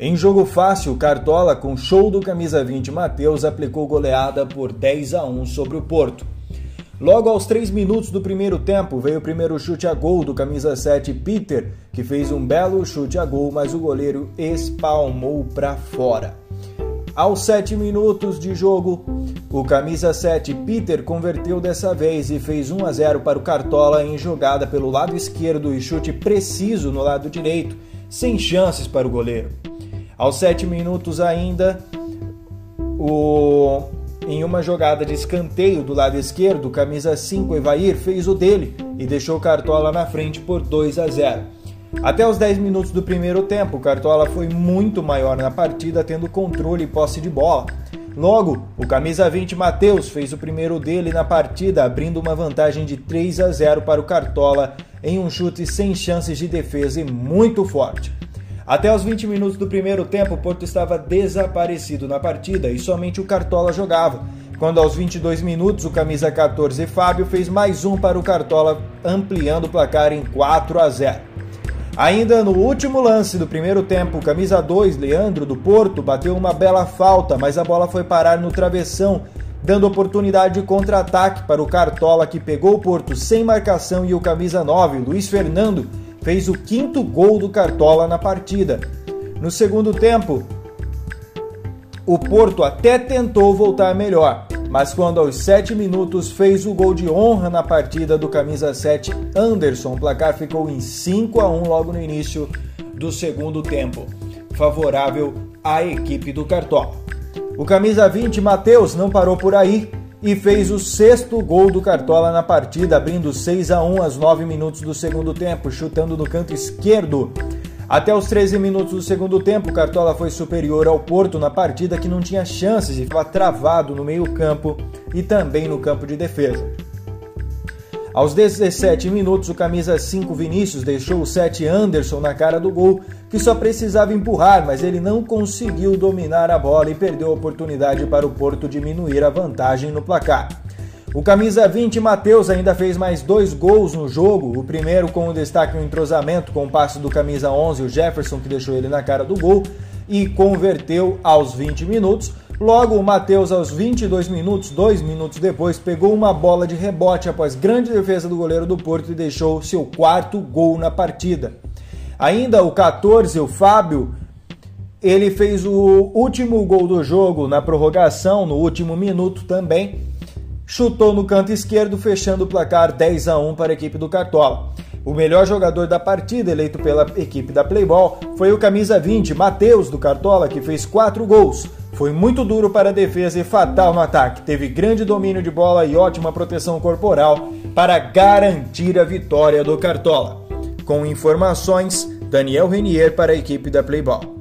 Em jogo fácil, Cartola, com show do camisa 20 Matheus, aplicou goleada por 10 a 1 sobre o Porto. Logo aos 3 minutos do primeiro tempo, veio o primeiro chute a gol do camisa 7 Peter, que fez um belo chute a gol, mas o goleiro espalmou para fora. Aos 7 minutos de jogo, o camisa 7 Peter converteu dessa vez e fez 1 a 0 para o Cartola em jogada pelo lado esquerdo e chute preciso no lado direito, sem chances para o goleiro. Aos 7 minutos ainda, o... em uma jogada de escanteio do lado esquerdo, camisa 5 Evair fez o dele e deixou Cartola na frente por 2 a 0. Até os 10 minutos do primeiro tempo, Cartola foi muito maior na partida, tendo controle e posse de bola. Logo, o camisa 20 Matheus fez o primeiro dele na partida, abrindo uma vantagem de 3 a 0 para o Cartola em um chute sem chances de defesa e muito forte. Até os 20 minutos do primeiro tempo, Porto estava desaparecido na partida e somente o Cartola jogava. Quando aos 22 minutos, o camisa 14 Fábio fez mais um para o Cartola, ampliando o placar em 4 a 0. Ainda no último lance do primeiro tempo, camisa 2, Leandro do Porto, bateu uma bela falta, mas a bola foi parar no travessão, dando oportunidade de contra-ataque para o Cartola que pegou o Porto sem marcação e o camisa 9, Luiz Fernando, fez o quinto gol do Cartola na partida. No segundo tempo, o Porto até tentou voltar melhor, mas quando aos 7 minutos fez o gol de honra na partida do camisa 7 Anderson, o placar ficou em 5 a 1 logo no início do segundo tempo, favorável à equipe do Cartola. O camisa 20 Matheus não parou por aí e fez o sexto gol do Cartola na partida, abrindo 6 a 1 aos 9 minutos do segundo tempo, chutando no canto esquerdo. Até os 13 minutos do segundo tempo, Cartola foi superior ao Porto na partida que não tinha chances e estava travado no meio-campo e também no campo de defesa. Aos 17 minutos, o camisa 5 Vinícius deixou o 7 Anderson na cara do gol, que só precisava empurrar, mas ele não conseguiu dominar a bola e perdeu a oportunidade para o Porto diminuir a vantagem no placar. O camisa 20 Matheus ainda fez mais dois gols no jogo, o primeiro com o destaque no entrosamento com o passe do camisa 11, o Jefferson, que deixou ele na cara do gol, e converteu aos 20 minutos. Logo, o Matheus, aos 22 minutos, dois minutos depois, pegou uma bola de rebote após grande defesa do goleiro do Porto e deixou seu quarto gol na partida. Ainda o 14, o Fábio, ele fez o último gol do jogo na prorrogação, no último minuto também. Chutou no canto esquerdo, fechando o placar 10 a 1 para a equipe do Cartola. O melhor jogador da partida, eleito pela equipe da Playball, foi o camisa 20, Matheus, do Cartola, que fez 4 gols. Foi muito duro para a defesa e fatal no ataque. Teve grande domínio de bola e ótima proteção corporal para garantir a vitória do Cartola. Com informações, Daniel Renier para a equipe da Playball.